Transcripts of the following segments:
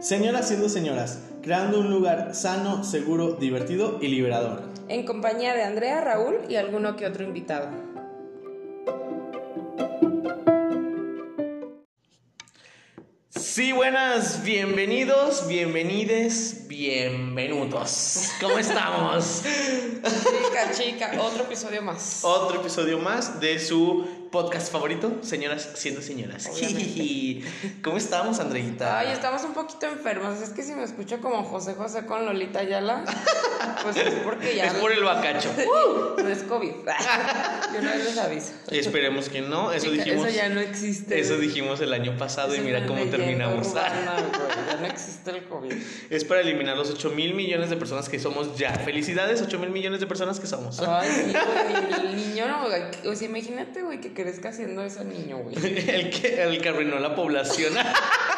Señoras siendo señoras, creando un lugar sano, seguro, divertido y liberador. En compañía de Andrea, Raúl y alguno que otro invitado. Sí, buenas, bienvenidos, bienvenides, bienvenudos. ¿Cómo estamos? Chica, chica, otro episodio más. Otro episodio más de su podcast favorito, señoras siendo señoras. ¿Cómo estamos, Andreita? Ay, estamos un poquito enfermos. Es que si me escucho como José José con Lolita Ayala, pues es porque ya. Es por el bacacho. no es COVID. Yo no les aviso. Esperemos que no. Eso Chica, dijimos. Eso ya no existe. Eso dijimos el año pasado Eso y mira cómo terminamos. urbana. Ya no existe el COVID. Es para eliminar los 8 mil millones de personas que somos ya. Felicidades, 8 mil millones de personas que somos. Ay, sí, güey. El niño no. güey. O sea, imagínate, güey, que crezca siendo ese niño, güey. El que, el que arruinó la población.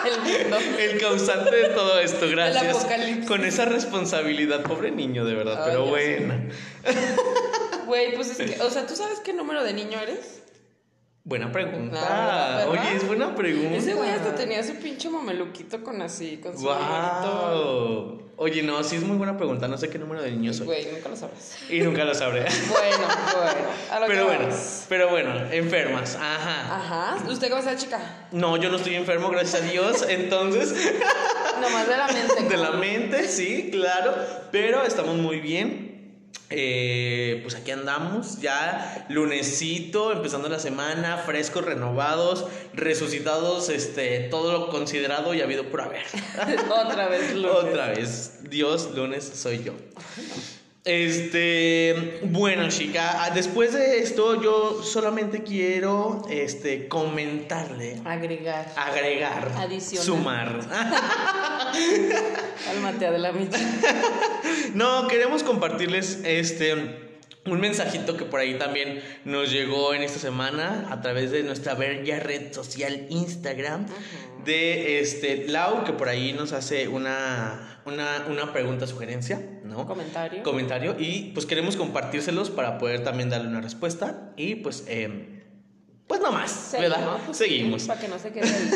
El mundo. El causante de todo esto, gracias. apocalipsis. Con esa responsabilidad, pobre niño, de verdad, Ay, pero bueno. Güey, pues es que, o sea, ¿tú sabes qué número de niño eres? Buena pregunta. Ah. Oye, es buena pregunta. Ese güey hasta tenía su pinche mameluquito con así, con su. Wow. Oye, no, sí es muy buena pregunta. No sé qué número de niño soy. Güey, nunca lo sabrás. Y nunca lo sabré. Bueno, bueno. A lo Pero que bueno, vamos. pero bueno, enfermas. Ajá. Ajá. ¿Usted cómo está, chica? No, yo no estoy enfermo, gracias a Dios. Entonces, Nomás de la mente. de la ¿cómo? mente, sí, claro. Pero estamos muy bien. Eh, pues aquí andamos, ya lunesito, empezando la semana, frescos, renovados, resucitados, este, todo lo considerado y habido por haber. Otra vez, lunes. Otra vez, Dios, lunes soy yo. Este, bueno, chica, ah, después de esto yo solamente quiero este comentarle, Agregar. agregar, Adicionar. sumar. Cálmate. No, queremos compartirles este un mensajito que por ahí también nos llegó en esta semana a través de nuestra bella red social Instagram de este Lau que por ahí nos hace una una, una pregunta sugerencia, ¿no? Comentario. Comentario y pues queremos compartírselos para poder también darle una respuesta y pues em, pues no más, ¿verdad? Pues, Seguimos. Para que no se quede ahí.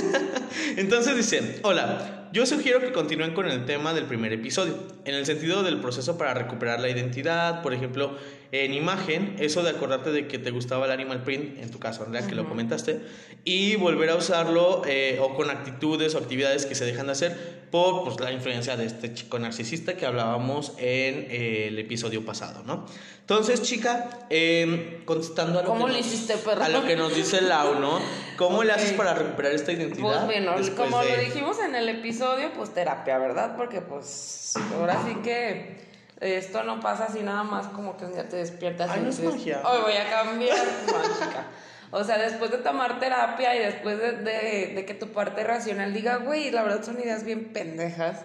Entonces dice, hola, yo sugiero que continúen con el tema del primer episodio, en el sentido del proceso para recuperar la identidad, por ejemplo, en imagen, eso de acordarte de que te gustaba el animal print, en tu caso, Andrea, que lo comentaste, y volver a usarlo eh, o con actitudes o actividades que se dejan de hacer por pues, la influencia de este chico narcisista que hablábamos en eh, el episodio pasado, ¿no? Entonces, chica, eh, contestando a lo, ¿Cómo que le nos- hiciste, a lo que nos dice Lau, ¿no? ¿Cómo le haces para recuperar esta identidad? Pues bueno, como de- lo dijimos en el episodio, pues terapia, ¿verdad? Porque pues ahora sí que esto no pasa así nada más como que un día te despiertas Ay, y no es dices, magia. hoy voy a cambiar, mágica. O sea, después de tomar terapia y después de, de- de que tu parte racional diga, güey, la verdad son ideas bien pendejas.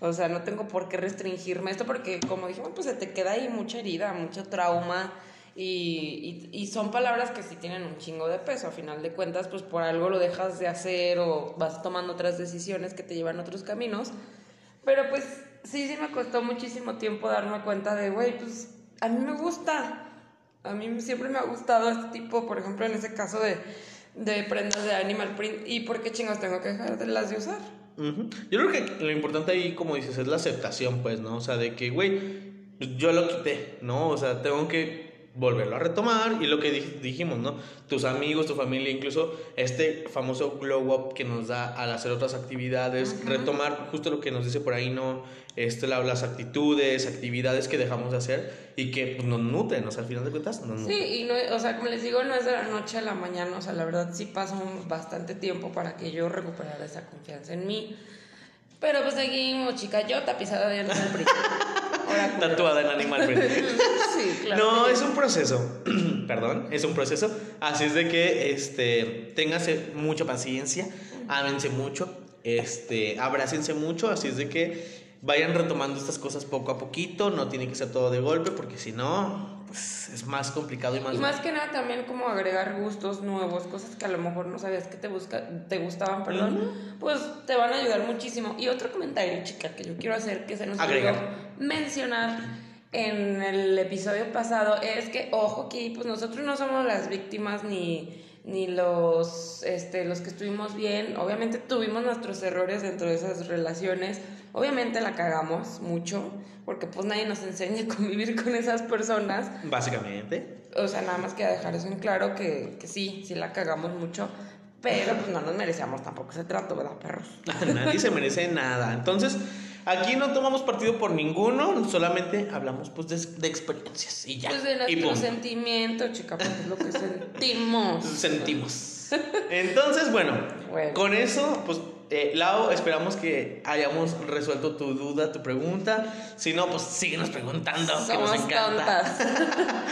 O sea, no tengo por qué restringirme esto porque, como dijimos, pues se te queda ahí mucha herida, mucho trauma. Y, y, y son palabras que sí tienen un chingo de peso. A final de cuentas, pues por algo lo dejas de hacer o vas tomando otras decisiones que te llevan a otros caminos. Pero pues sí, sí me costó muchísimo tiempo darme cuenta de, güey, pues a mí me gusta. A mí siempre me ha gustado este tipo, por ejemplo, en ese caso de, de prendas de animal print. ¿Y por qué chingos tengo que dejar de las de usar? Ujú. Yo creo que lo importante ahí, como dices, es la aceptación, pues, ¿no? O sea, de que, güey, yo lo quité, ¿no? O sea, tengo que volverlo a retomar y lo que dij- dijimos, ¿no? Tus amigos, tu familia, incluso este famoso glow up que nos da al hacer otras actividades, retomar justo lo que nos dice por ahí, ¿no? Este, la- las actitudes, actividades que dejamos de hacer y que pues, nos nutren, o sea, al final de cuentas nos Sí, nutren. y no, o sea, como les digo, no es de la noche a la mañana, o sea, la verdad sí pasó un- bastante tiempo para que yo recuperara esa confianza en mí. Pero pues seguimos, chica, yo tapizada de animal print. Tatuada en animal print. sí, claro. No, es un proceso. Perdón, es un proceso. Así es de que este téngase mucha paciencia, ámense mucho, este, abrácense mucho, así es de que vayan retomando estas cosas poco a poquito, no tiene que ser todo de golpe porque si no, pues es más complicado y más Y más que nada también como agregar gustos nuevos, cosas que a lo mejor no sabías que te, busca, te gustaban, perdón, pues te van a ayudar muchísimo. Y otro comentario, chica, que yo quiero hacer, que se nos Agregar. mencionar, en el episodio pasado es que, ojo, que pues nosotros no somos las víctimas ni, ni los, este, los que estuvimos bien. Obviamente tuvimos nuestros errores dentro de esas relaciones. Obviamente la cagamos mucho, porque pues nadie nos enseña a convivir con esas personas. Básicamente. O sea, nada más que dejar eso en claro que, que sí, sí la cagamos mucho. Pero pues no nos merecíamos tampoco ese trato, ¿verdad, perros? Nadie se merece nada. Entonces, aquí no tomamos partido por ninguno, solamente hablamos pues de, de experiencias y ya. Pues de nuestro sentimiento, chica, pues es lo que sentimos. sentimos. Entonces, bueno, Bueno. con eso, pues, eh, Lau, esperamos que hayamos resuelto tu duda, tu pregunta. Si no, pues síguenos preguntando, que nos Somos encanta.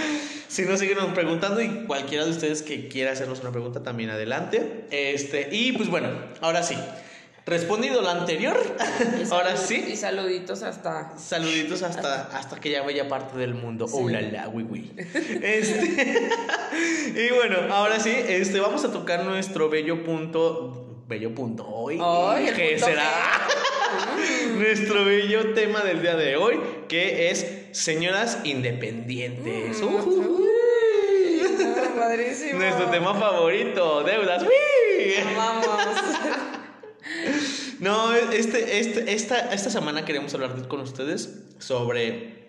Si no, síguenos preguntando y cualquiera de ustedes que quiera hacernos una pregunta, también adelante. Este, y pues bueno, ahora sí. Respondido lo anterior, Y ahora sí. Y saluditos hasta. Saluditos hasta, hasta aquella bella parte del mundo. Oh la la, oui, oui. Este, y bueno, ahora sí, este, vamos a tocar nuestro bello punto. Bello punto hoy. El ¿Qué será? nuestro bello tema del día de hoy, que es señoras independientes. Mm. Uy, no, padrísimo. Nuestro tema favorito, deudas. ¡Uy! Vamos. No, este, este, esta, esta semana queremos hablar con ustedes sobre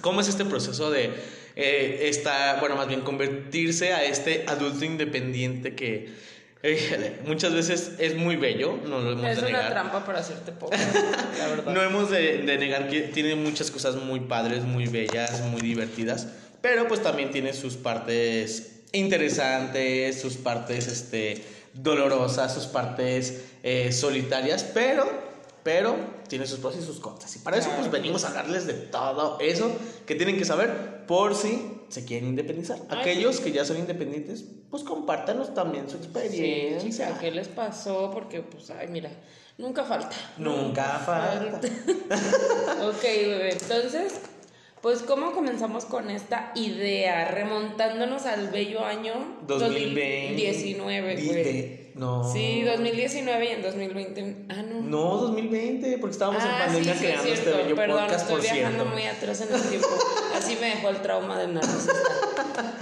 cómo es este proceso de eh, esta, bueno, más bien convertirse a este adulto independiente que muchas veces es muy bello, no lo hemos Es de una negar. trampa para hacerte pobre, la verdad. No hemos de, de negar que tiene muchas cosas muy padres, muy bellas, muy divertidas, pero pues también tiene sus partes interesantes, sus partes este, dolorosas, sus partes eh, solitarias, pero, pero tiene sus pros y sus contras. Y para eso pues venimos a hablarles de todo eso que tienen que saber por si se quieren independizar. Aquellos que ya son independientes, pues compártanos también su Sí, experiencia. chica, ¿qué les pasó? Porque, pues, ay, mira, nunca falta. Nunca falta. ok, bebé, entonces, pues, ¿cómo comenzamos con esta idea? Remontándonos al bello año 2020. 2019, güey. No. Sí, 2019 y en 2020. Ah, no. No, 2020, porque estábamos en Ah, pandemia sí, sí, es creando este bello Perdón, podcast, estoy por viajando muy atrás en el tiempo. Así me dejó el trauma de narcisista.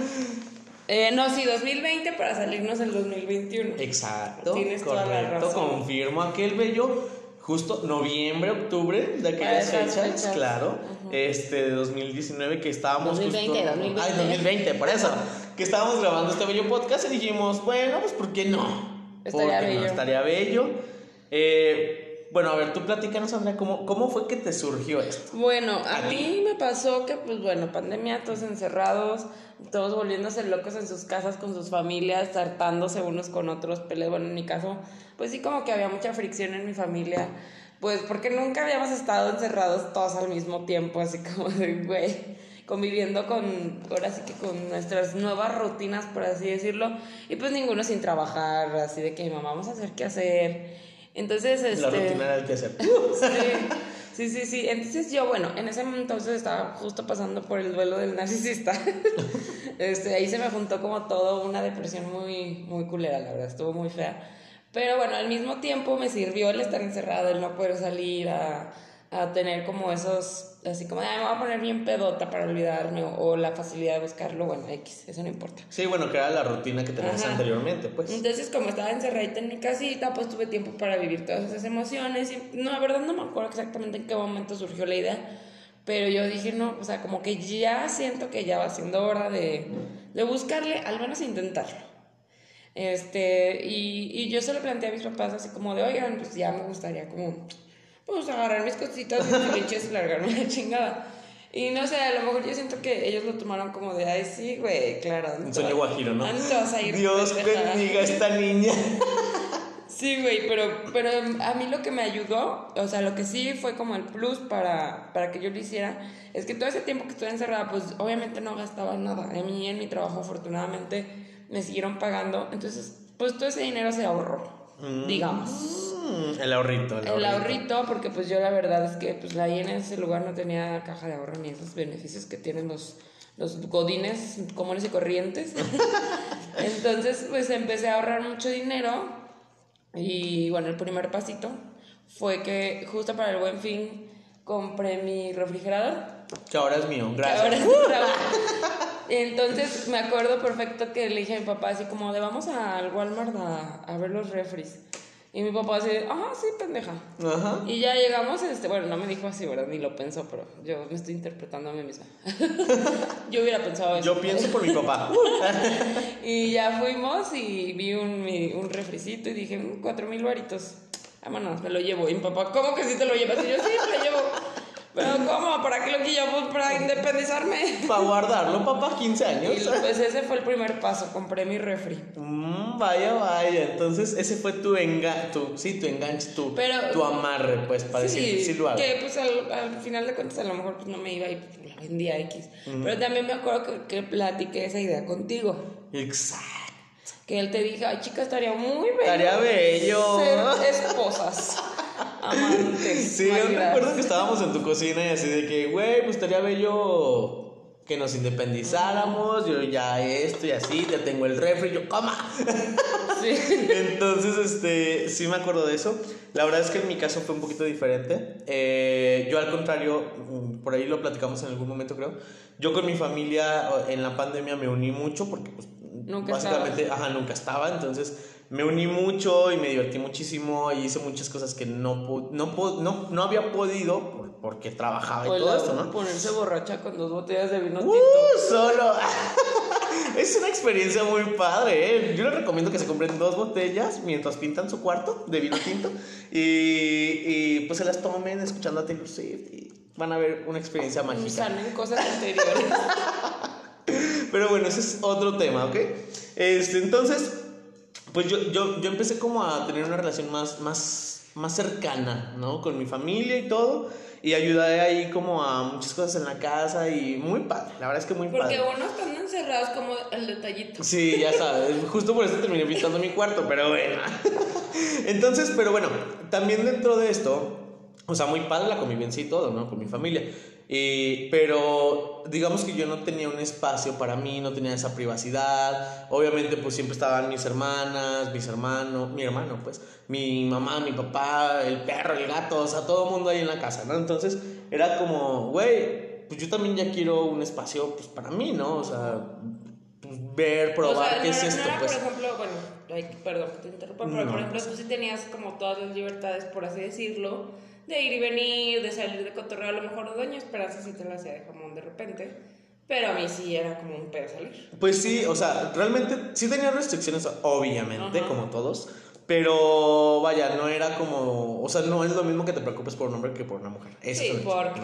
Eh, no, sí, 2020 para salirnos el 2021. Exacto, Tienes toda la correcto. razón. Confirmo aquel bello, justo noviembre, octubre de aquellas fechas, fechas. claro. Este, de 2019 que estábamos 2020, justo. 2020. Ay, 2020, por eso. Que estábamos grabando este bello podcast y dijimos, bueno, pues ¿por qué no? Estaría ¿Por qué no? Estaría bello. Eh, bueno, a ver, tú platícanos, Andrea, ¿cómo, ¿cómo fue que te surgió esto? Bueno, a, A mí me pasó que, pues bueno, pandemia, todos encerrados, todos volviéndose locos en sus casas con sus familias, hartándose unos con otros, peleas. Bueno, en mi caso, pues sí, como que había mucha fricción en mi familia, pues porque nunca habíamos estado encerrados todos al mismo tiempo, así como de, güey, conviviendo con, ahora sí que con nuestras nuevas rutinas, por así decirlo, y pues ninguno sin trabajar, así de que mamá, vamos a hacer qué hacer. Entonces, este. La rutina era el que hacer. Sí, sí, sí, sí. Entonces yo, bueno, en ese entonces estaba justo pasando por el duelo del narcisista. este, ahí se me juntó como todo una depresión muy, muy culera, la verdad, estuvo muy fea. Pero bueno, al mismo tiempo me sirvió el estar encerrado, el no poder salir a, a tener como esos, así como, me voy a poner bien pedota para olvidarme, o, o la facilidad de buscarlo, bueno, X, eso no importa. Sí, bueno, que era la rutina que tenías Ajá. anteriormente, pues. Entonces, como estaba encerradita en mi casita, pues tuve tiempo para vivir todas esas emociones. Y no, la verdad no me acuerdo exactamente en qué momento surgió la idea, pero yo dije, no, o sea, como que ya siento que ya va siendo hora de, de buscarle, al menos intentarlo. Este, y, y yo se lo planteé a mis papás así como de, oigan, pues ya me gustaría como, pues agarrar mis cositas, mis filiches y largarme la chingada. Y no sé, a lo mejor yo siento que ellos lo tomaron como de, ay, sí, güey, claro. ¿dónde Un sueño guajiro, ¿no? ¿a ir, Dios bendiga a esta niña. Sí, güey, pero, pero a mí lo que me ayudó, o sea, lo que sí fue como el plus para, para que yo lo hiciera, es que todo ese tiempo que estuve encerrada, pues obviamente no gastaba nada. A mí en mi trabajo, afortunadamente, me siguieron pagando. Entonces, pues todo ese dinero se ahorró, digamos. Mm, el ahorrito, el ahorrito. El ahorrito, porque pues yo la verdad es que pues ahí en ese lugar no tenía caja de ahorro ni esos beneficios que tienen los, los godines comunes y corrientes. Entonces pues empecé a ahorrar mucho dinero y bueno, el primer pasito fue que justo para el buen fin compré mi refrigerador. Que ahora es mío, que gracias. ahora es de Raúl. Entonces me acuerdo perfecto que le dije a mi papá así como de vamos al Walmart a, a ver los refries. Y mi papá así, ah, sí, pendeja. Ajá. Y ya llegamos, este, bueno, no me dijo así, ¿verdad? Ni lo pensó, pero yo me estoy interpretando a mí misma. yo hubiera pensado eso. Yo pienso por mi papá. Y ya fuimos y vi un, un refricito y dije, "Mm, cuatro mil varitos. Vámonos, me lo llevo. Y mi papá, ¿cómo que sí te lo llevas? Y yo, sí, me lo llevo. Pero ¿cómo? ¿Para qué lo quillamos? ¿Para independizarme? Para guardarlo, papá, 15 años. Y pues ese fue el primer paso, compré mi refri. Mm, vaya, vaya. Entonces, ese fue tu enganche, tu, sí, tu enganche, tu, Pero- tu amarre, pues, para decir, sí lo hago. que pues al, al final de cuentas a lo mejor pues no me iba y pues, la vendía X. Pero también me acuerdo que, que platiqué esa idea contigo. Exacto. Que él te dijo, ay chica, estaría muy bello. Estaría bello. Ser esposas, Sí, yo maridas". recuerdo que estábamos en tu cocina y así de que, güey, pues estaría bello que nos independizáramos, yo ya esto y así, ya tengo el refri, yo coma. Sí. Entonces, este, sí me acuerdo de eso. La verdad es que en mi caso fue un poquito diferente. Eh, yo al contrario, mm, por ahí lo platicamos en algún momento creo, yo con mi familia en la pandemia me uní mucho porque pues, Nunca básicamente, ajá, nunca estaba, entonces me uní mucho y me divertí muchísimo y hice muchas cosas que no, no, no, no había podido por- porque trabajaba y todo esto, ¿no? Ponerse borracha con dos botellas de vino ¡Uh! tinto. Solo. es una experiencia muy padre, ¿eh? Yo les recomiendo que se compren dos botellas mientras pintan su cuarto de vino tinto y, y pues se las tomen escuchando a Taylor Swift y van a ver una experiencia mágica. salen cosas anteriores. Pero bueno, ese es otro tema, ¿ok? Este, entonces, pues yo, yo, yo empecé como a tener una relación más, más, más cercana, ¿no? Con mi familia y todo. Y ayudé ahí como a muchas cosas en la casa y muy padre, la verdad es que muy Porque padre. uno estando encerrados como el detallito. Sí, ya sabes, justo por eso terminé pintando mi cuarto, pero bueno. Entonces, pero bueno, también dentro de esto, o sea, muy padre la convivencia y todo, ¿no? Con mi familia. Y, pero digamos que yo no tenía un espacio para mí, no tenía esa privacidad. Obviamente, pues siempre estaban mis hermanas, mis hermanos, mi hermano, pues, mi mamá, mi papá, el perro, el gato, o sea, todo el mundo ahí en la casa, ¿no? Entonces, era como, güey, pues yo también ya quiero un espacio, pues, para mí, ¿no? O sea, pues, ver, probar o sea, qué no, es era- esto, no pues. por ejemplo, bueno, ay, perdón que te interrumpa, pero No. por ejemplo, tú sí tenías como todas las libertades, por así decirlo, de ir y venir, de salir de cotorreo, a lo mejor Doña Esperanza sí te la hacía de jamón de repente, pero a mí sí era como un pedo salir. Pues sí, o sea, realmente sí tenía restricciones, obviamente, Ajá. como todos. Pero vaya, no era como. O sea, no es lo mismo que te preocupes por un hombre que por una mujer. Sí, porque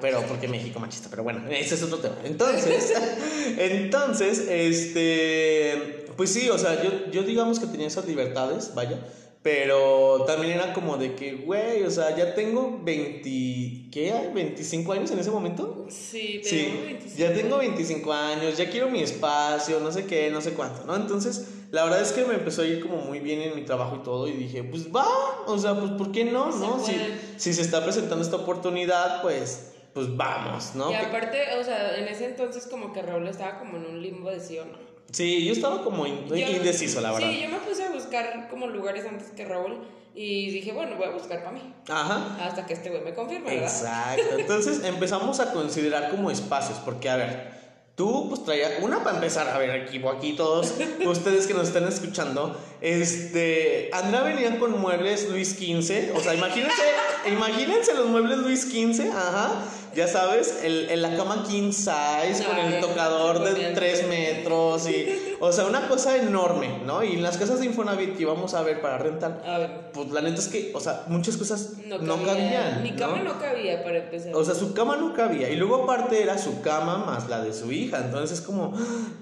Pero porque México machista, pero bueno, ese es otro tema. Entonces, entonces, este, pues sí, o sea, yo, yo digamos que tenía esas libertades, vaya, pero también era como de que, güey, o sea, ya tengo 20, ¿qué hay? 25 años en ese momento. Sí, Sí, tengo 25. ya tengo 25 años, ya quiero mi espacio, no sé qué, no sé cuánto, ¿no? Entonces, la verdad es que me empezó a ir como muy bien en mi trabajo y todo y dije, pues va, o sea, pues ¿por qué no, Se no? Si, si se está presentando esta oportunidad, pues, pues vamos, ¿no? Y aparte, o sea, en ese entonces como que Raúl estaba como en un limbo de sí o no. Sí, yo estaba como in- Yo- indeciso, la verdad. Sí, yo me puse a buscar como lugares antes que Raúl y dije, bueno, voy a buscar para mí. Ajá. Hasta que este güey me confirme, ¿verdad? Exacto. Entonces empezamos a considerar como espacios, porque a ver, tú pues traía una para empezar, a ver, aquí, aquí todos ustedes que nos están escuchando, este, Andrea venía con muebles Luis XV, o sea, imagínense, imagínense los muebles Luis XV, ajá, ya sabes, el, el- la cama king size con el tocador de bonito. 3 metros y, o sea, una cosa enorme, ¿no? Y en las casas de Infonavit que íbamos a ver para rentar, A ver, pues la neta es que, o sea, muchas cosas no, no, cabía. cabían. Mi cama no, cabía para empezar. O sea, su cama no cabía. Y luego aparte era su cama más la de su hija. Entonces es como,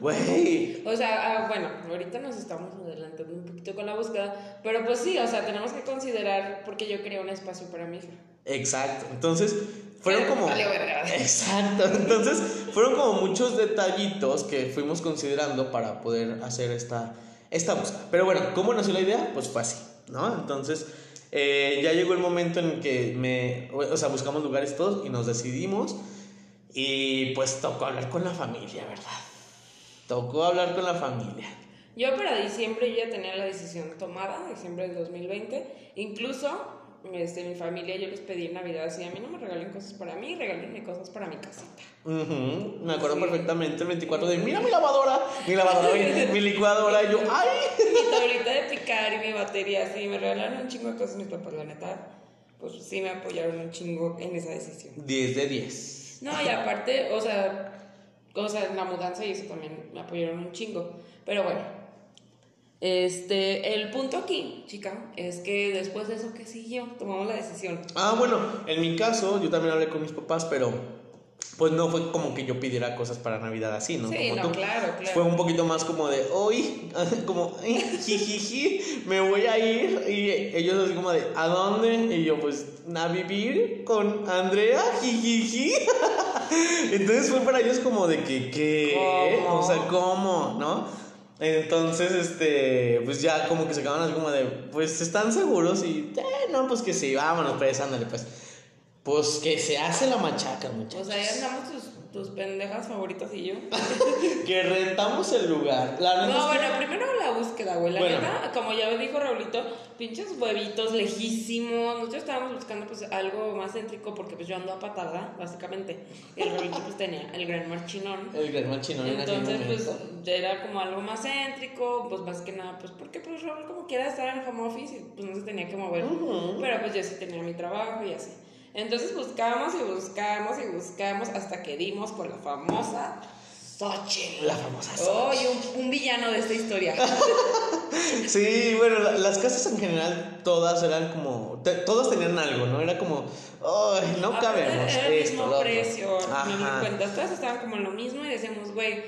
güey. O sea, ah, bueno, ahorita nos estamos adelantando un poquito con la búsqueda, pero pues sí, o sea, tenemos que considerar, porque yo quería un espacio para mi hija. Exacto. Entonces fueron como... Exacto. Entonces fueron como muchos detallitos que fuimos considerando para poder hacer esta, esta búsqueda. Pero bueno, ¿cómo nació la idea? Pues fue así, ¿no? Entonces eh, ya llegó el momento en que me... O sea, buscamos lugares todos y nos decidimos. Y pues tocó hablar con la familia, ¿verdad? Tocó hablar con la familia. Yo para diciembre ya tenía la decisión tomada, diciembre del 2020. Incluso este, mi familia, yo les pedí en Navidad así, a mí no me regalen cosas para mí, regálenme cosas para mi casita. Ujú, Me acuerdo perfectamente el 24 de, mira mi lavadora, mi lavadora, mi, mi licuadora, y yo, ay. Mi tablita de picar y mi batería, así, me regalaron un chingo de cosas mis papás, la neta, pues sí me apoyaron un chingo en esa decisión. 10 de 10. No, y aparte, o sea, o sea, en la mudanza y eso también me apoyaron un chingo. Pero bueno, este, el punto aquí, chica, es que después de eso que siguió, tomamos la decisión. Ah, bueno, en mi caso, yo también hablé con mis papás, pero pues no fue como que yo pidiera cosas para Navidad así, ¿no? Sí, como no, claro, claro. Fue un poquito más como de, hoy, como, "Ay, jijiji, me voy a ir. Y ellos así como de, ¿a dónde? Y yo, pues, a vivir con Andrea, jijiji. Entonces fue para ellos como de que, ¿qué? ¿Cómo? O sea, ¿cómo? ¿No? Entonces, este, pues ya como que se acaban así como de, pues, ¿están seguros? Y, eh, no, pues que sí, vámonos, pues, ándale, pues. Pues que se hace la machaca, O muchachos. sea, ahí andamos tus pendejas favoritas y yo. Que rentamos el lugar. La No, que- bueno, primero la búsqueda, güey. La Bueno. neta, como ya dijo Raulito, pinches huevitos lejísimos. Nosotros estábamos buscando pues algo más céntrico porque pues yo ando a patada, básicamente. Y el Raulito pues tenía el gran marchinón. El gran en aquel Entonces, pues ya era como algo más céntrico, pues más que nada, pues porque pues Raúl como quiera estar en home office y pues no se tenía que mover. Pero pues yo sí tenía mi trabajo y así. Entonces buscamos y buscamos y buscamos hasta que dimos con la famosa Xochitl. La famosa Oh, y un, un villano de esta historia. Sí, bueno, la- las casas en general todas eran como, te- todas tenían algo, ¿no? Era como, ay, no cabemos Era el mismo lo otro". precio, no me cuenta. Todas estaban como en lo mismo y decíamos, güey,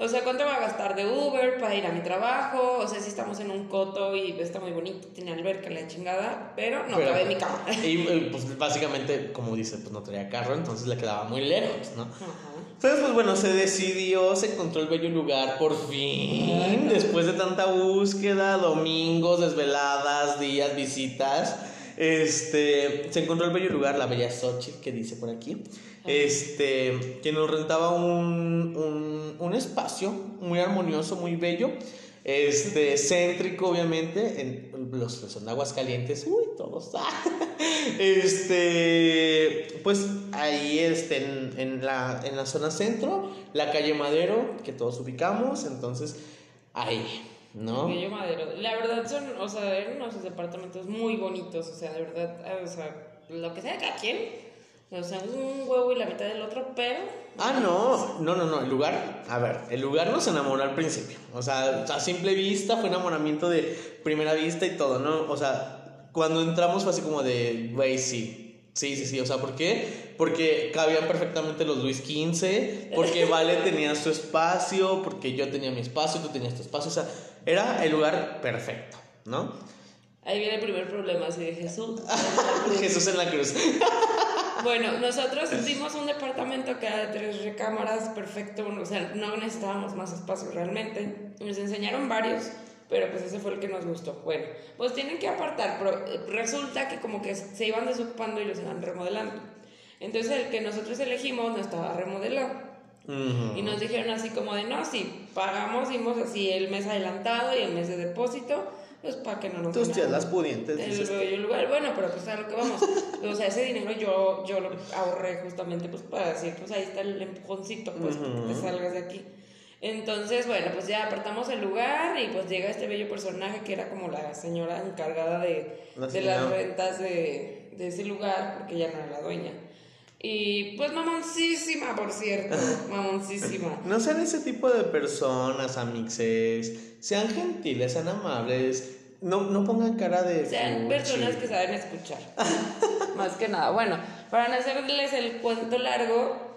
o sea, ¿cuánto va a gastar de Uber para ir a mi trabajo? O sea, si estamos en un coto y está muy bonito, tiene alberca, la chingada, pero no Pero- cabe en mi cama. Y eh, pues básicamente, como dice, pues no tenía carro, entonces le quedaba muy lejos, ¿no? Ajá. Entonces, pues bueno, se decidió, se encontró el bello lugar por fin, después de tanta búsqueda, domingos, desveladas, días, visitas. Este, se encontró el bello lugar, la bella Xochitl, que dice por aquí. Este, que nos rentaba un, un, un espacio muy armonioso, muy bello. Este, céntrico, obviamente, en los son aguas calientes, uy, todos. Este, pues ahí este, en, en la, en la zona centro, la calle Madero, que todos ubicamos, entonces ahí, ¿no? Bello Madero. La verdad son, o sea, eran unos departamentos muy bonitos, o sea, de verdad, o sea, lo que sea de cada quien. O sea, un huevo y la mitad del otro, pero Ah, no, no, no, no, el lugar, a ver, el lugar nos enamoró al principio, o sea, a simple vista fue enamoramiento de primera vista y todo, ¿no? O sea, cuando entramos fue así como de, güey, sí. Sí, sí, sí, o sea, ¿por qué? Porque cabían perfectamente los Luis XV, porque Vale tenía su espacio, porque yo tenía mi espacio, tú tenías tu espacio, o sea, era el lugar perfecto, ¿no? ahí viene el primer problema, así de Jesús. Jesús en la cruz. Bueno, nosotros dimos un departamento que era de tres recámaras, perfecto, o sea, no necesitábamos más espacio realmente. Nos enseñaron varios, pero pues ese fue el que nos gustó. Bueno, pues tienen que apartar, pero eh, resulta que como que se iban desocupando y los iban remodelando. Entonces el que nosotros elegimos no estaba remodelado. Y nos dijeron así como de, no, sí, pagamos, dimos así el mes adelantado y el mes de depósito, pues para que no nos Tus tías las pudientes, el bello lugar. Bueno, pero pues a lo que vamos. O sea, ese dinero yo, yo lo ahorré justamente pues para decir, pues ahí está el empujoncito, pues que te salgas de aquí. Entonces, bueno, pues ya apartamos el lugar y pues llega este bello personaje que era como la señora encargada de, La de las rentas de, de ese lugar, porque ella no era la dueña. Y pues mamoncísima, por cierto, mamoncísima. No sean ese tipo de personas, amixes. Sean gentiles, sean amables. No, no pongan cara de. Sean fuchi. personas que saben escuchar. Más que nada. Bueno, para no hacerles el cuento largo,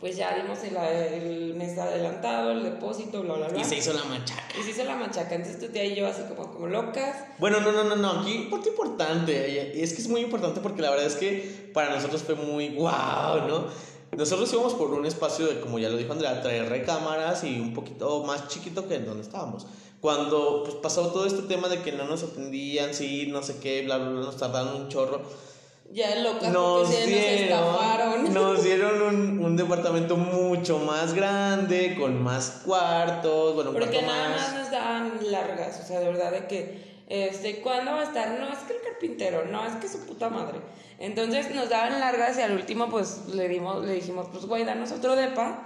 pues ya dimos el, el mes adelantado, el depósito, bla, bla, bla. Y se hizo la machaca. Y se hizo la machaca. Entonces tu tía y yo así como, como locas. Bueno, no, no, no, no. Aquí, parte importante. Es que es muy importante porque la verdad es que para nosotros fue muy wow, ¿no? Nosotros íbamos por un espacio de, como ya lo dijo Andrea, traer recámaras y un poquito más chiquito que en donde estábamos. Cuando pues, pasó todo este tema de que no nos atendían, sí, no sé qué, bla, bla, bla, nos tardaron un chorro. Ya locas Nos porque se nos estafaron. dieron, nos dieron un, un departamento mucho más grande, con más cuartos, bueno, Porque nada más. más nos daban largas, o sea, de verdad de que Este, ¿cuándo va a estar? No, es que el carpintero, no, es que su puta madre. Entonces nos daban largas y al último pues le dimos, le dijimos, pues güey, danos otro depa.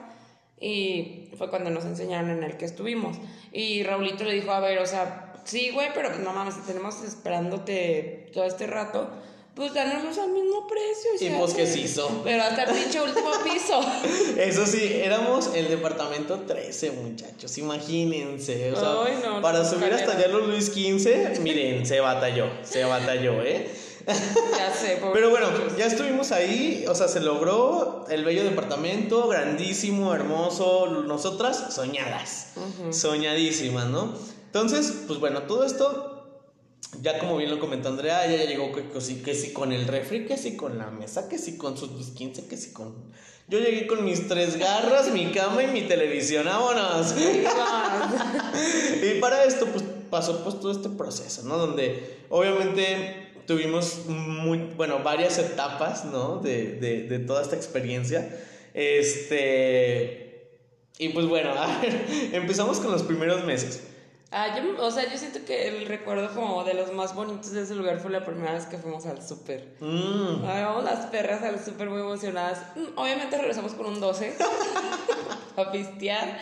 Y fue cuando nos enseñaron en el que estuvimos. Y Raulito le dijo, a ver, o sea, sí, güey, pero pues no mames, tenemos esperándote todo este rato, pues danos al mismo precio. Y pues que se hizo. Pero hasta el pinche último piso. Eso sí, éramos el departamento 13, muchachos. Imagínense. O sea, Ay, no, para no, subir hasta allá los Luis 15, miren, se batalló, se batalló, ¿eh? ya sé, Pero bueno, ya estuvimos ahí, o sea, se logró el bello departamento, grandísimo, hermoso, nosotras soñadas, soñadísimas, ¿no? Entonces, pues bueno, todo esto, ya como bien lo comentó Andrea, ella ya llegó que, que sí, que sí con el refri, que sí con la mesa, que sí con sus Luis 15, que sí con... Yo llegué con mis tres garras, mi cama y mi televisión, vámonos. Y para esto, pues pasó pues todo este proceso, ¿no? Donde obviamente tuvimos muy, bueno, varias etapas, ¿no? De, de, de toda esta experiencia. Este. Y pues bueno, a ver, empezamos con los primeros meses. Ah, yo, o sea, yo siento que el recuerdo como de los más bonitos de ese lugar fue la primera vez que fuimos al súper. Mm, vamos las perras al súper muy emocionadas. Mm, Obviamente regresamos con un 12 a pistear,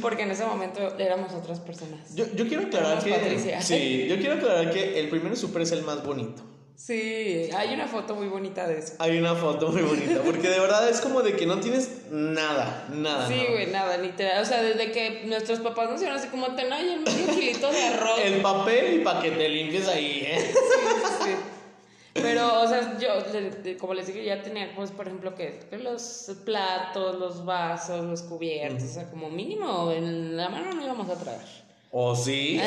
porque en ese momento éramos otras personas. Yo, yo quiero aclarar que. Patricia. Sí, yo quiero aclarar que el primero super es el más bonito. Sí, hay una foto muy bonita de eso. Hay una foto muy bonita, porque de verdad es como de que no tienes nada, nada. Sí, güey, nada, ni te. O sea, desde que nuestros papás nos hicieron así como ten ahí el medio kilito de arroz. El papel y para que te limpies ahí, ¿eh? Sí, sí, sí. Pero, o sea, yo, como les dije, ya tenía, pues, por ejemplo, que que los platos, los vasos, los cubiertos, o sea, como mínimo en la mano no íbamos a traer. ¿O sí?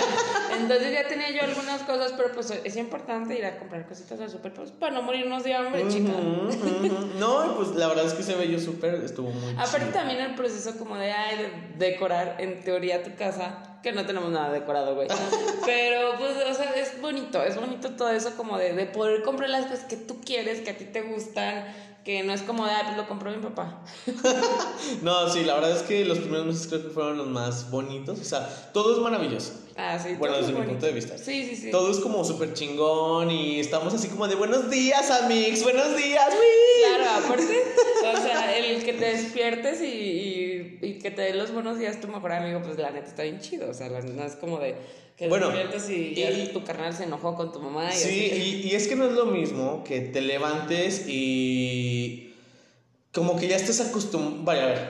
Entonces ya tenía yo algunas cosas, pero pues es importante ir a comprar cositas al súper, pues, para no morirnos de hambre, chica. Ujú, ujú. No, pues la verdad es que ese bello súper estuvo muy Aparte chido. también el proceso como de, ay, de decorar en teoría tu casa, que no tenemos nada decorado, güey. Pero pues, o sea, es bonito, es bonito todo eso como de, de poder comprar las cosas que tú quieres, que a ti te gustan, que no es como de, ah, pues lo compró mi papá. No, sí, la verdad es que los primeros meses creo que fueron los más bonitos. O sea, todo es maravilloso. Ah, sí. Bueno, desde es mi bonito. punto de vista. Sí, sí, sí. Todo es como súper chingón y estamos así como de buenos días, amigos, buenos días, güey. Claro, aparte, o sea, el que te despiertes y, y, y que te dé los buenos días tu mejor amigo, pues la neta está bien chido. O sea, la- no es como de que Bueno, despiertes y, y- tu carnal se enojó con tu mamá. Y Sí, así. y, y es que no es lo mismo que te levantes y como que ya estés acostumbrado. Vaya, a ver,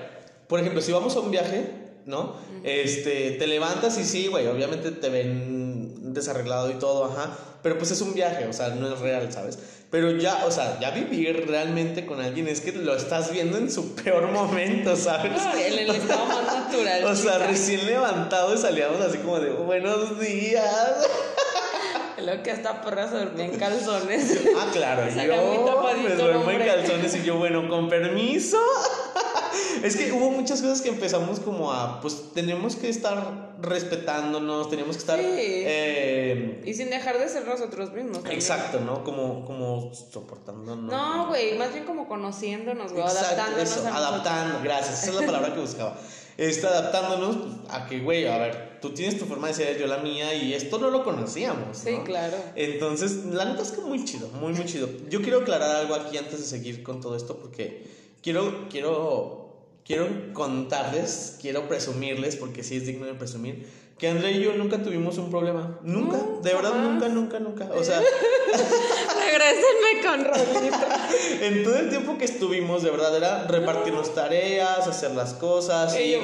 por ejemplo, si vamos a un viaje, ¿no? Este, te levantas y sí, güey, obviamente te ven desarreglado y todo, ajá, pero pues es un viaje, o sea, no es real, ¿sabes? Pero ya, o sea, ya vivir realmente con alguien es que lo estás viendo en su peor momento, ¿sabes? No, en el estado más natural. O sea, recién levantado y salíamos así como de buenos días. Lo que hasta porra se dormía en calzones. Ah, claro, yo me duermo en calzones y yo, bueno, con permiso. Es que hubo muchas cosas que empezamos como a, pues tenemos que estar respetándonos, tenemos que estar... Sí. eh, y sin dejar de ser nosotros mismos. también. exacto, ¿no? Como, como soportándonos. No, güey, más bien como conociéndonos, güey, adaptándonos eso, a adaptando, gracias, esa es la palabra que buscaba. Está adaptándonos a que, güey, a ver, tú tienes tu forma de ser, yo la mía, y esto no lo conocíamos. Sí, claro. Entonces, la neta es que muy chido, muy, muy chido. Yo quiero aclarar algo aquí antes de seguir con todo esto, porque quiero, quiero, quiero contarles, quiero presumirles, porque sí es digno de presumir, que André y yo nunca tuvimos un problema. Nunca, No, de verdad, jamás. nunca, nunca, nunca. O sea, Regrésenme con Rolito. en todo el tiempo que estuvimos, de verdad, era repartirnos tareas, hacer las cosas, y yo-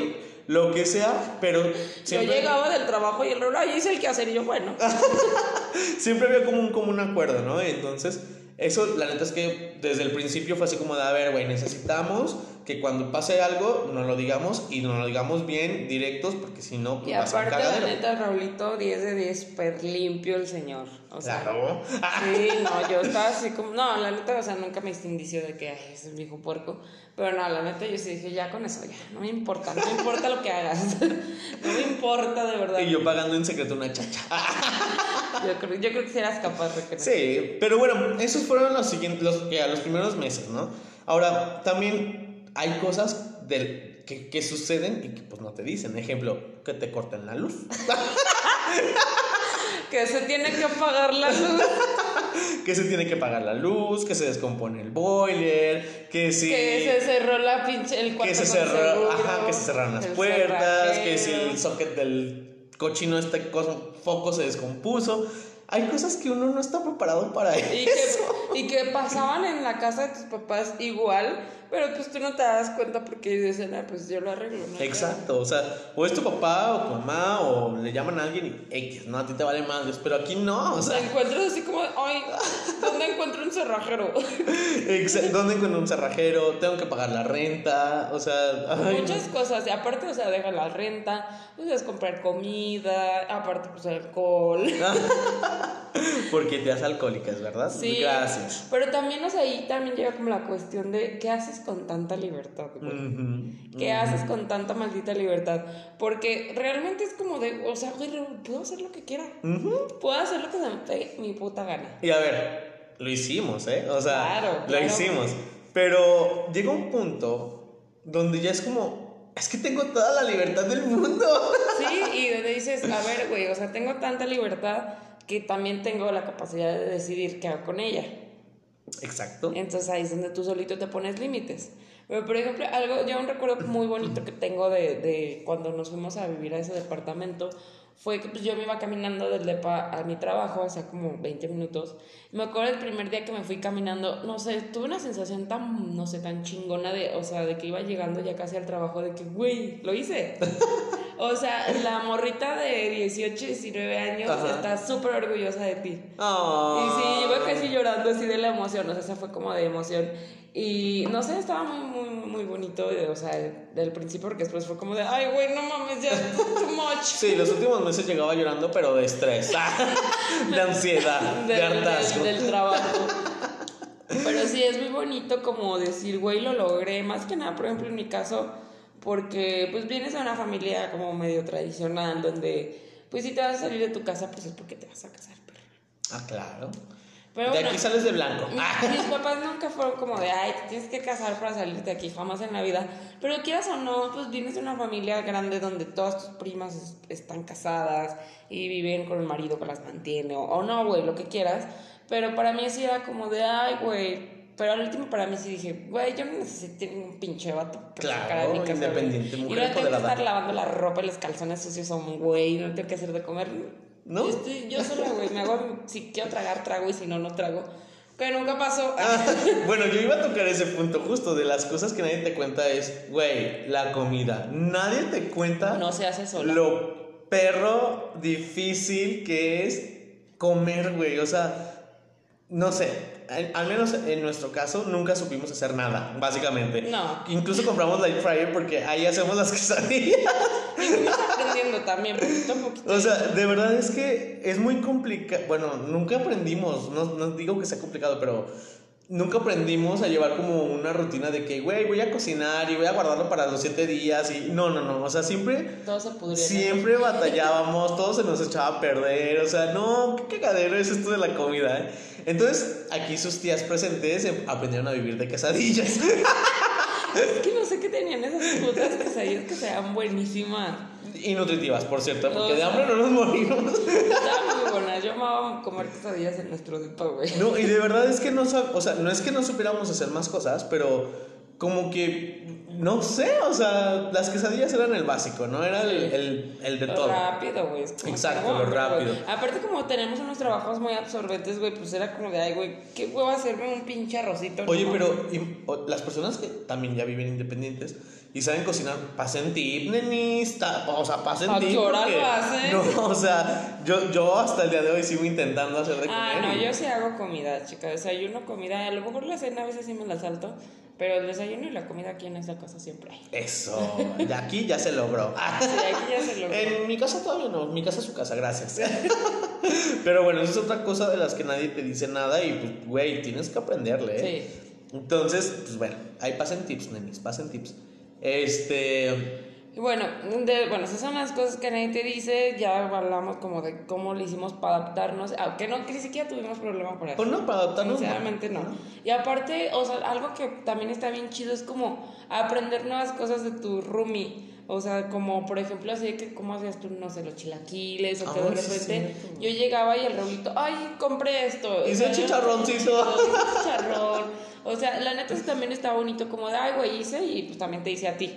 lo que sea, pero Yo siempre, llegaba del trabajo y el ahí hice el que hacer y yo, bueno. siempre había como un, como un acuerdo, ¿no? Entonces, eso, la neta es que desde el principio fue así como de, a ver, güey, necesitamos que cuando pase algo, nos lo digamos y nos lo digamos bien, directos, porque si no, Y pues un aparte, la neta, Raulito, 10 de 10, súper limpio el señor. O sea, Claro. Sí, no, yo estaba así como, no, la neta, o sea, nunca me hice indicio de que, ay, es un viejo puerco, pero no, la neta, yo sí dije, ya con eso, ya, no me importa, no me importa lo que hagas, no me importa de verdad. Y yo pagando en secreto una chacha. Yo creo, yo creo que si eras capaz de. Sí, pero bueno, esos fueron los siguientes, los, que a los primeros meses, ¿no? Ahora, también hay cosas del, que, que suceden y que pues no te dicen. Ejemplo, que te corten la luz. que se tiene que apagar la luz. que se tiene que pagar la luz, que se descompone el boiler, que si... Que se cerró la pinche el cuarto que se cerró, seguro, ajá, que se cerraron las puertas, que si el socket del cochino este foco se descompuso. Hay cosas que uno no está preparado para Y eso. que, y que pasaban en la casa de tus papás igual, pero pues tú no te das cuenta porque dicen, ah, pues yo lo arreglo. ¿no? Exacto, o sea, o es tu papá o tu mamá o le llaman a alguien y X, no, a ti te vale madres, pero aquí no, o O sea, sea, encuentras así como, ay, ¿dónde encuentro un cerrajero? exa- ¿dónde encuentro un cerrajero? Tengo que pagar la renta, o sea, ay, Muchas cosas, y aparte, o sea, deja la renta, puedes comprar comida, aparte, pues alcohol. porque te haces alcohólicas, ¿verdad? Sí. Gracias. Pero también, o sea, ahí también llega como la cuestión de qué haces con tanta libertad, güey. Ujú. ¿Qué haces con tanta maldita libertad? Porque realmente es como de, o sea, güey, puedo hacer lo que quiera. Ujú. Puedo hacer lo que se me pegue mi puta gana. Y a ver, lo hicimos, ¿eh? O sea, Claro, lo claro. hicimos. Pero llega un punto donde ya es como, es que tengo toda la libertad del mundo. Sí, y donde dices, a ver, güey, o sea, tengo tanta libertad que también tengo la capacidad de decidir qué hago con ella. Exacto. Entonces ahí es donde tú solito te pones límites. Pero, por ejemplo, algo, yo un recuerdo muy bonito que tengo de, de cuando nos fuimos a vivir a ese departamento fue que pues, yo me iba caminando del depa a mi trabajo, o sea, como 20 minutos. Me acuerdo el primer día que me fui caminando, no sé, tuve una sensación tan, no sé, tan chingona de, o sea, de que iba llegando ya casi al trabajo, de que, güey, lo hice. o sea, la morrita de 18, 19 años Ajá. está súper orgullosa de ti. Ah. Y sí, iba casi llorando así de la emoción, o sea, esa fue como de emoción. Y no sé, estaba muy, muy, muy, bonito, o sea, del principio, porque después fue como de, ay, güey, no mames, ya, too much. Sí, los últimos meses llegaba llorando, pero de estrés, de ansiedad, de Del, hartazgo. del, del trabajo. Pero sí, es muy bonito como decir, güey, lo logré. Más que nada, por ejemplo, en mi caso, porque pues vienes de una familia como medio tradicional, donde pues si te vas a salir de tu casa, pues es porque te vas a casar. Ah, claro. Pero de bueno, aquí sales de blanco. Ah. Mis papás nunca fueron como de, ay, te tienes que casar para salirte de aquí, jamás en la vida. Pero quieras o no, pues vienes de una familia grande donde todas tus primas es- están casadas y viven con el marido que las mantiene, o, o no, güey, lo que quieras. Pero para mí sí era como de, ay, güey. Pero al último para mí sí dije, güey, yo no necesito ningún pinche vato para Claro, sacar de mi casa, independiente, Y mujer no tengo que estar lavando la ropa y los calzones sucios a un güey, no tengo que hacer de comer. ¿No? Yo, estoy- yo sola, güey, me hago, si quiero tragar, trago y si no, no trago. Que nunca pasó. Ah, bueno, yo iba a tocar ese punto justo de las cosas que nadie te cuenta es, güey, la comida. Nadie te cuenta No se hace sola. lo perro difícil que es comer, güey. O sea, no sé. Al, al menos en nuestro caso nunca supimos hacer nada, básicamente. No. Incluso compramos air fryer porque ahí hacemos las quesadillas. Y aprendiendo también, poquito a poquito. O sea, de verdad es que es muy complicado. Bueno, nunca aprendimos, no, no digo que sea complicado, pero nunca aprendimos a llevar como una rutina de que, güey, voy a cocinar y voy a guardarlo para los siete días. Y no, no, no. O sea, siempre, Todo se siempre batallábamos, todo se nos echaba a perder. O sea, no, qué cagadero es esto de la comida. ¿eh? Entonces, aquí sus tías presentes em- aprendieron a vivir de quesadillas. Es que no sé qué tenían esas putas quesadillas que sean buenísimas. y nutritivas, por cierto, porque O de hambre no nos morimos. Estaban muy buenas. Yo amaba comer quesadillas en nuestro depa, güey. No, y de verdad es que no o sea, no es que no supiéramos hacer más cosas, pero como que no sé, o sea, las quesadillas eran el básico, ¿no? Era el, el, el de Lo todo. rápido, güey. como Exacto, lo rápido. Aparte, como tenemos unos trabajos muy absorbentes, güey, pues era como de, ay, güey, qué huevo hacerme un pinche arrocito. Oye, no, pero y- o- las personas que también ya viven independientes y saben cocinar, pasen tip, nenis, o sea, pasen ¿A tip. porque-? No, o sea, yo, yo hasta el día de hoy sigo intentando hacer de comer. Ah, no, y- yo sí hago comida, chica. Desayuno, comida. A lo mejor la cena a veces sí me la salto. Pero el desayuno y la comida aquí en esta casa siempre hay. Eso, de aquí ya se logró. Sí, aquí ya se logró. En mi casa todavía no, mi casa es su casa, gracias. Pero bueno, eso es otra cosa de las que nadie te dice nada y pues, güey, tienes que aprenderle. ¿eh? Sí. Entonces, pues bueno, ahí pasen tips, nenis, pasen tips. Este, bueno, de- bueno, esas son las cosas que nadie te dice. Ya hablamos como de cómo le hicimos para adaptarnos. Aunque no, que ni siquiera tuvimos problema por eso. pues no, para adaptarnos. Sinceramente no. Y aparte, o sea, algo que también está bien chido es como aprender nuevas cosas de tu roomie. O sea, como por ejemplo, así que, ¿cómo hacías tú, no sé, los chilaquiles? O que de sí, repente yo llegaba y el Raulito, ay, compré esto. Hice sea, chicharroncito. hice chicharrón. O sea, la neta sí también está bonito, como de, ay, güey, hice y pues también te hice a ti.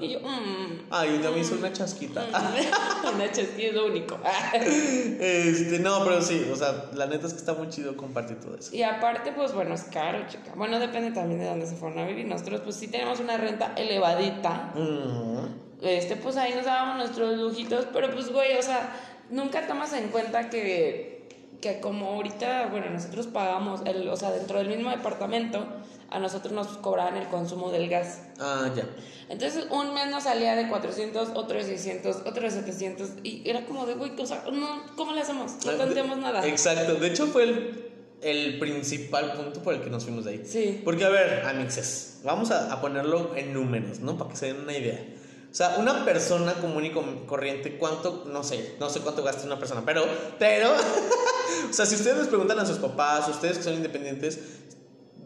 Y yo, mmm. Ay, ya me hizo una chasquita. Una chasquilla es lo único. Este, no, pero sí, o sea, la neta es que está muy chido compartir todo eso. Y aparte, pues bueno, es caro, chica. Bueno, depende también de dónde se fueron a vivir. Nosotros, pues sí tenemos una renta elevadita. Mm. Este, pues ahí nos dábamos nuestros lujitos. Pero pues, güey, o sea, nunca tomas en cuenta que, que como ahorita, bueno, nosotros pagamos, el, o sea, dentro del mismo departamento, a nosotros nos cobraban el consumo del gas. Ah, ya. Entonces, un mes nos salía de 400, otro de 600, otro de 700. Y era como de, güey, o sea, no, ¿cómo le hacemos? No tanteamos nada. Exacto. De hecho, fue el, el principal punto por el que nos fuimos de ahí. Sí. Porque, a ver, amixes, vamos a, a ponerlo en números, ¿no? Para que se den una idea. O sea, una persona común y corriente, ¿cuánto? No sé, no sé cuánto gasta una persona, pero, pero, o sea, si ustedes les preguntan a sus papás, ustedes que son independientes,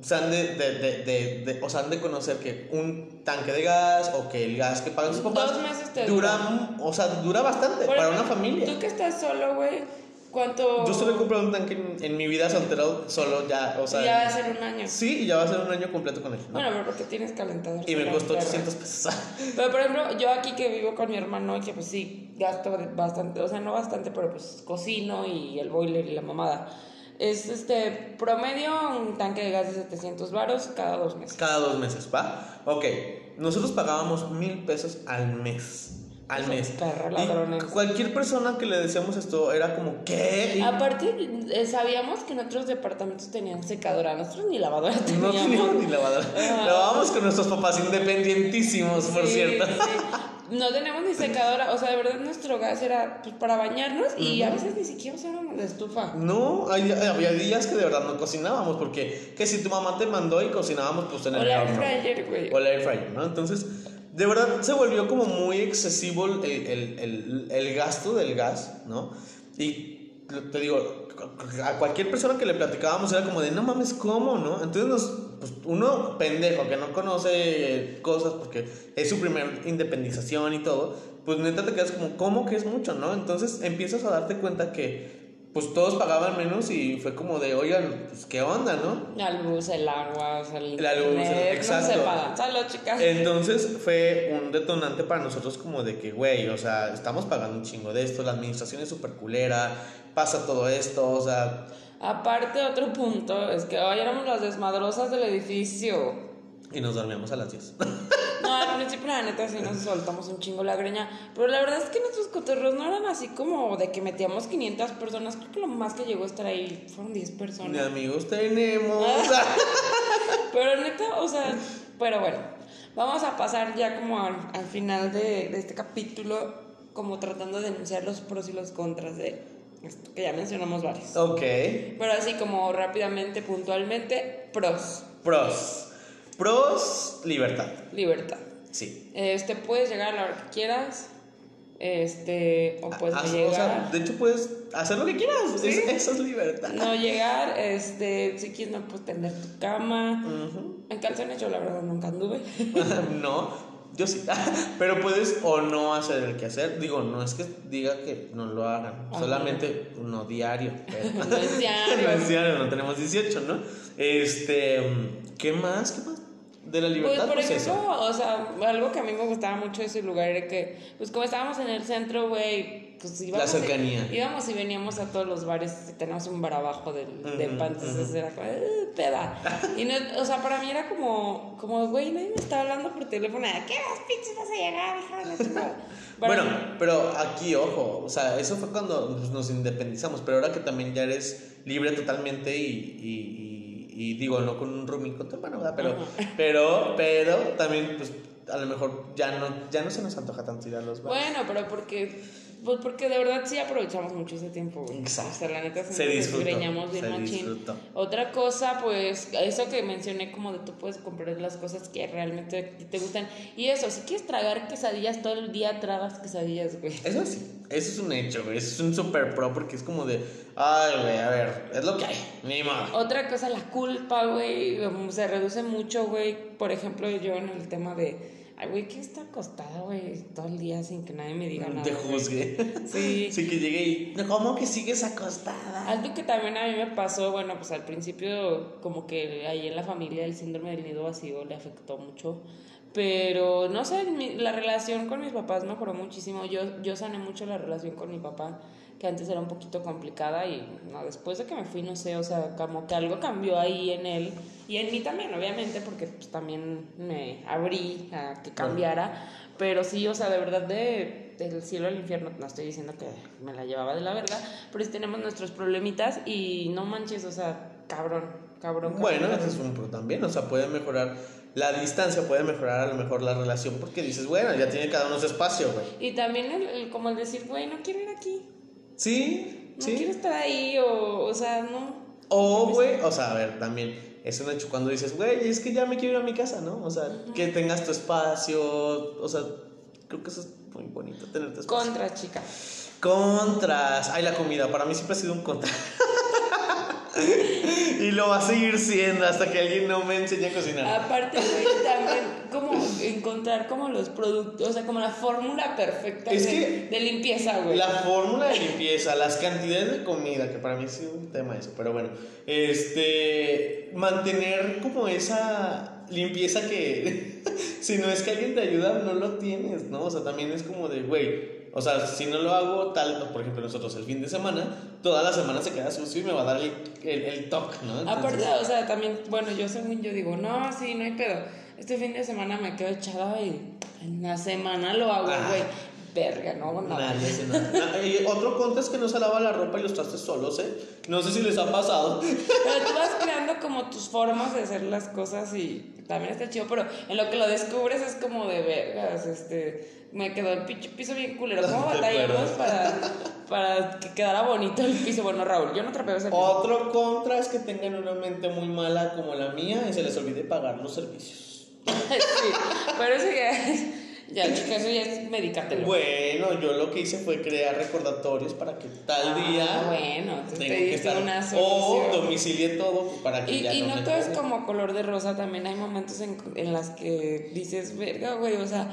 o sea, han de, de, de, o sea, han de conocer que un tanque de gas o que el gas que pagan sus papás Dos meses te dura, o sea, dura bastante Por para ejemplo, una familia. Tú que estás solo, güey, ¿cuánto...? Yo solo he comprado un tanque en, en mi vida soltero, solo ya, o sea. ya va a ser un año. Sí, y ya va a ser un año completo con él. ¿no? Bueno, pero porque tienes calentador. y me costó perra. 800 pesos. Pero por ejemplo, yo aquí que vivo con mi hermano, y que pues sí, gasto bastante, o sea, no bastante, pero pues cocino y el boiler y la mamada. Es este promedio un tanque de gas de 700 varos cada dos meses. Cada dos meses, ¿va? Ok, nosotros pagábamos mil pesos al mes. Al mes. perros Y ladrones. cualquier persona que le decíamos esto era como, ¿qué? Y Aparte, eh, sabíamos que en otros departamentos tenían secadora, nosotros ni lavadora no teníamos. teníamos ni lavadora. Ajá. Lavábamos con nuestros papás independientísimos, por Sí, cierto. sí. No tenemos ni secadora, o sea, de verdad nuestro gas era pues, para bañarnos y a veces ni siquiera usábamos la estufa. No, hay- había días que de verdad no cocinábamos, porque que si tu mamá te mandó y cocinábamos pues en O el la horno. fryer, güey. O el air fryer, ¿no? Entonces, de verdad se volvió como muy excesivo el, el, el, el gasto del gas, ¿no? Y te digo, a cualquier persona que le platicábamos era como de, no mames, ¿cómo, no? Entonces, nos, pues, uno pendejo que no conoce cosas porque es su primer independización y todo, pues neta te quedas como, ¿cómo que es mucho, no? Entonces empiezas a darte cuenta que, pues todos pagaban menos y fue como de, oigan, pues qué onda, ¿no? La luz, el agua, o sea, el La luz, internet, exacto. No se pagan. Salud, chicas. Entonces fue un detonante para nosotros como de que, güey, o sea, estamos pagando un chingo de esto, la administración es súper culera, pasa todo esto, o sea, Aparte, otro punto es que hoy éramos las desmadrosas del edificio. Y nos dormíamos a las 10. No, al principio, la neta, sí nos soltamos un chingo la greña. Pero la verdad es que nuestros cotorros no eran así como de que metíamos 500 personas. Creo que lo más que llegó a estar ahí fueron 10 Ni personas. amigos tenemos. Pero neta, o sea, pero bueno, vamos a pasar ya como al, al final de, de este capítulo, como tratando de denunciar los pros y los contras de esto, que ya mencionamos varios. ok. Pero así como rápidamente, puntualmente, pros, Pros. Pros, libertad. libertad. Sí. Este, puedes llegar a la hora que quieras, este, o puedes no o llegar. sea, de hecho puedes hacer lo que quieras. Sí. Es- eso es libertad. no llegar, este, si quieres no puedes tender tu cama. Ujú. En calzones yo la verdad nunca anduve. no, yo sí. Pero puedes o no hacer el que hacer. Digo, no es que diga que no lo hagan. Ajá. Solamente no diario. pero- No es diario. no es diario, no tenemos 18, ¿no? Este, ¿qué más? ¿Qué más? De la Pues libertad, por pues, ejemplo, eso. o sea, algo que a mí me gustaba mucho de ese lugar era que, pues como estábamos en el centro, güey, pues íbamos. La cercanía. Y, íbamos y veníamos a todos los bares y teníamos un bar abajo del, de Ujú, pan, entonces era como, "Eh, peda. Y no, o sea, para mí era como, como, güey, nadie me está hablando por teléfono, ¿a qué horas pinches vas a llegar, hija de la chingada?" Para Bueno, mí- pero aquí, ojo, o sea, eso fue cuando pues, nos independizamos, pero ahora que también ya eres libre totalmente y, y, y- y digo, no con un rooming con tu hermano, ¿verdad? Pero, Ajá. pero, pero también, pues, a lo mejor ya no, ya no se nos antoja tanto ir a los bares. Bueno, pero porque, pues porque de verdad sí aprovechamos mucho ese tiempo, güey. Exacto. O sea, la neta Se desgreñamos bien machín. Otra cosa, pues, eso que mencioné como de tú puedes comprar las cosas que realmente te gustan. Y eso, si quieres tragar quesadillas todo el día, tragas quesadillas, güey. Eso sí, eso es un hecho, güey. Eso es un super pro porque es como de, ay, güey, a ver, es lo que hay, ni modo. Otra cosa, la culpa, güey, se reduce mucho, güey. Por ejemplo, yo en el tema de Ay, güey, ¿qué está acostada, güey? Todo el día sin que nadie me diga nada. Te juzgue. Sí. Sí, que llegue y. ¿Cómo que sigues acostada? Algo que también a mí me pasó, bueno, pues al principio como que ahí en la familia el síndrome del nido vacío le afectó mucho, pero no sé, mi- la relación con mis papás mejoró muchísimo, yo, yo sané mucho la relación con mi papá, que antes era un poquito complicada y no, después de que me fui, no sé, o sea, como que algo cambió ahí en él y en mí también, obviamente, porque pues también me abrí a que cambiara, pero sí, o sea, de verdad de, del cielo al infierno, no estoy diciendo que me la llevaba de la verga, pero sí tenemos nuestros problemitas y no manches, o sea, cabrón, cabrón. cabrón, Bueno, ese es un pro también, o sea, puede mejorar la distancia, puede mejorar a lo mejor la relación porque dices, bueno, ya tiene cada uno su espacio, güey. Y también el, el- como el decir, güey, no quiero ir aquí, Sí, no sí. quiero estar ahí, o, o sea, no. O, güey, o sea, a ver, también es un hecho cuando dices, güey, es que ya me quiero ir a mi casa, ¿no? O sea, que tengas tu espacio, o sea, creo que eso es muy bonito, tener tu espacio. Contra, chica. Contras. Ay, la comida, para mí siempre ha sido un contra. y lo va a seguir siendo hasta que alguien no me enseñe a cocinar. Aparte, güey, también como encontrar como los productos, o sea, como la fórmula perfecta Es de, que de limpieza, güey. La fórmula de limpieza, las cantidades de comida, que para mí es un tema eso, pero bueno, este, mantener como esa limpieza que si no es que alguien te ayuda, no lo tienes, ¿no? O sea, también es como de, güey, o sea, si no lo hago tal, por ejemplo, nosotros el fin de semana, toda la semana se queda sucio y me va a dar el, el, el toque, ¿no? Entonces- Aparte, o sea, también, bueno, yo según yo digo, no, sí, no hay pedo. Este fin de semana me quedo echada y en la semana lo hago, Ah. Verga, no nada. Nadie hace nada. Na- y otro contra es que no se lava la ropa y los trastes solos, ¿eh? No sé si les ha pasado. Pero tú vas creando como tus formas de hacer las cosas y también está chido, pero en lo que lo descubres es como de vergas, este, me quedó el piso bien culero. ¿Cómo ¿Te batallamos para, para que quedara bonito el piso? Bueno, Raúl, yo no trapeo ese piso. Otro contra es que tengan una mente muy mala como la mía y se les olvide pagar los servicios. sí, pero eso ya es, ya chica, eso ya es medicatelo. Bueno, yo lo que hice fue crear recordatorios para que tal Ah, día bueno, te que estar una o domicilié todo para que Y, ya y no, todo es como color de rosa, también hay momentos en, en las que dices, verga, güey, o sea,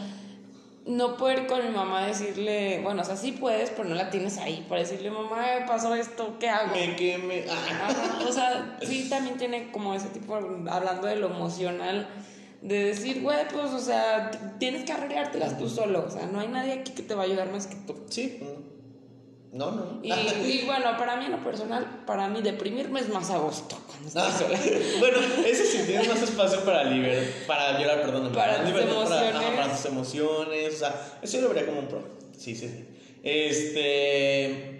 no puedo ir con mi mamá decirle, bueno, o sea, sí puedes, pero no la tienes ahí para decirle, mamá, me pasó esto, ¿qué hago? me queme ah. O sea, sí también tiene como ese tipo, hablando de lo emocional, de decir, güey, pues, o sea, tienes que arreglártelas tú solo, o sea, no hay nadie aquí que te va a ayudar más que tú. sí no no Y, y bueno, para mí en lo personal, para mí deprimirme es más a gusto cuando estoy Ah, sola. bueno, eso sí, tienes más espacio para liberar, para llorar, perdón, Para tus para, ajá, para tus emociones, o sea, eso yo lo vería como un pro. Sí, sí, sí. Este,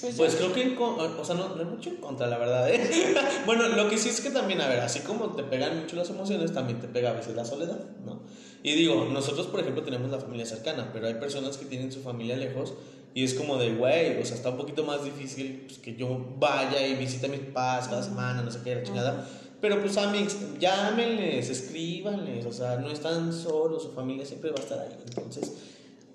Pues, pues creo que, o sea, no, no hay mucho en contra, la verdad. ¿eh? bueno, lo que sí es que también, a ver, así como te pegan mucho las emociones, también te pega a veces la soledad, ¿no? Y digo, nosotros, por ejemplo, tenemos la familia cercana, pero hay personas que tienen su familia lejos y es como de, güey, o sea, está un poquito más difícil pues, que yo vaya y visite a mis papás cada semana, no sé qué, la chingada. Pero pues, amigos, llámenles, escríbanles, o sea, no están solos, su familia siempre va a estar ahí. Entonces,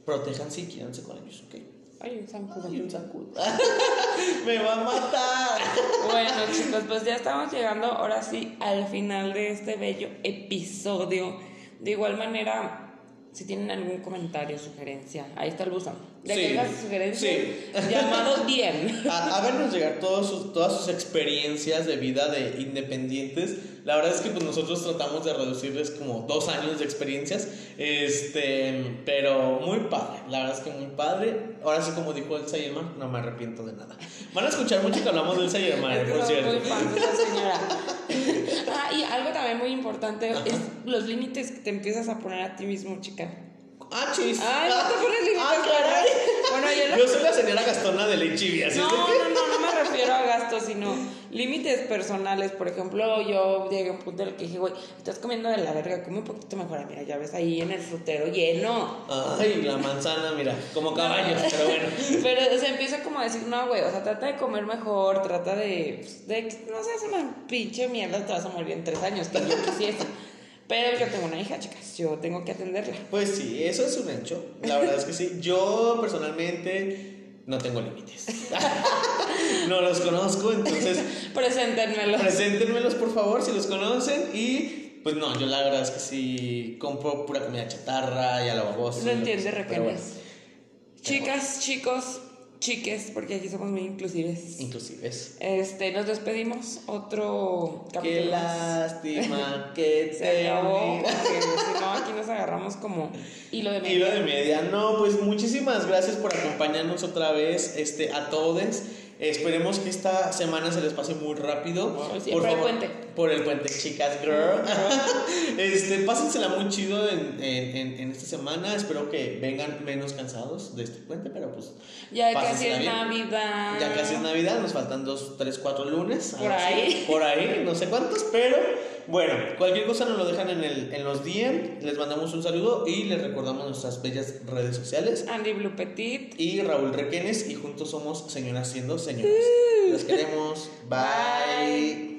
protéjanse y quídense con ellos, ¿ok? Ay, un zancudo. Ay, un sacudo. Me va a matar. Bueno, chicos, pues ya estamos llegando ahora sí al final de este bello episodio. De igual manera, si tienen algún comentario, sugerencia, ahí está el buzón. De Sí, y sugerencias, sí. llamado bien. A, háganos llegar todos sus, todas sus experiencias de vida de independientes. La verdad es que pues, nosotros tratamos de reducirles como dos años de experiencias. Este, pero muy padre. La verdad es que muy padre. Ahora sí, como dijo Elsa Yelma, no me arrepiento de nada. Van a escuchar mucho que hablamos de Elsa Yelma, Es que por cierto. muy esa señora. Ah, y algo también muy importante es los límites que te empiezas a poner a ti mismo, chica. Ah, chis. Ay, no te pones límites, Ah, caray. Bueno, yo lo Yo soy la señora Gastona de Lechivi, así No, no, no, no me refiero a gastos, sino límites personales. Por ejemplo, yo llegué a un punto en el que dije, güey, estás comiendo de la verga, come un poquito mejor. Mira, ya ves ahí en el frutero lleno. Ay, la manzana, mira, como caballos, pero bueno. Pero se empieza como a decir, no, güey, o sea, trata de comer mejor, trata de, pues, de no seas una pinche mierda, te vas a morir en tres años, que yo quisiese. Pero yo tengo una hija, chicas, yo tengo que atenderla. Pues sí, eso es un hecho. La verdad es que sí. Yo personalmente no tengo límites. no los conozco, entonces Preséntenmelo. preséntenmelos por favor si los conocen y Pues no, yo la verdad es que sí compro pura comida chatarra y a la babosa. No entiende, requenes. bueno, Chicas, chicos, chiques, porque aquí somos muy inclusives. inclusive es. Este, nos despedimos. Otro Qué capítulo. más. lástima que Se acabó. si no, aquí nos agarramos como hilo de medio. Hilo de media. No, pues muchísimas gracias por acompañarnos otra vez este, a todos. Esperemos que esta semana se les pase muy rápido. Ay, sí, por el puente. Por el puente, chicas, girl. este, pásensela muy chido en, en, en- esta semana. Espero que vengan menos cansados de este puente, pero pues. Ya casi es bien. Navidad. Ya casi es Navidad, nos faltan dos, tres, cuatro lunes. Por así. ahí. Por ahí, no sé cuántos, pero bueno, cualquier cosa nos lo dejan en, el, en los DM. Les mandamos un saludo y les recordamos nuestras bellas redes sociales. Andy Blue Petit. Y Raúl Requenes, y juntos somos Señoras Siendo Señoras. Los queremos. Bye. Bye.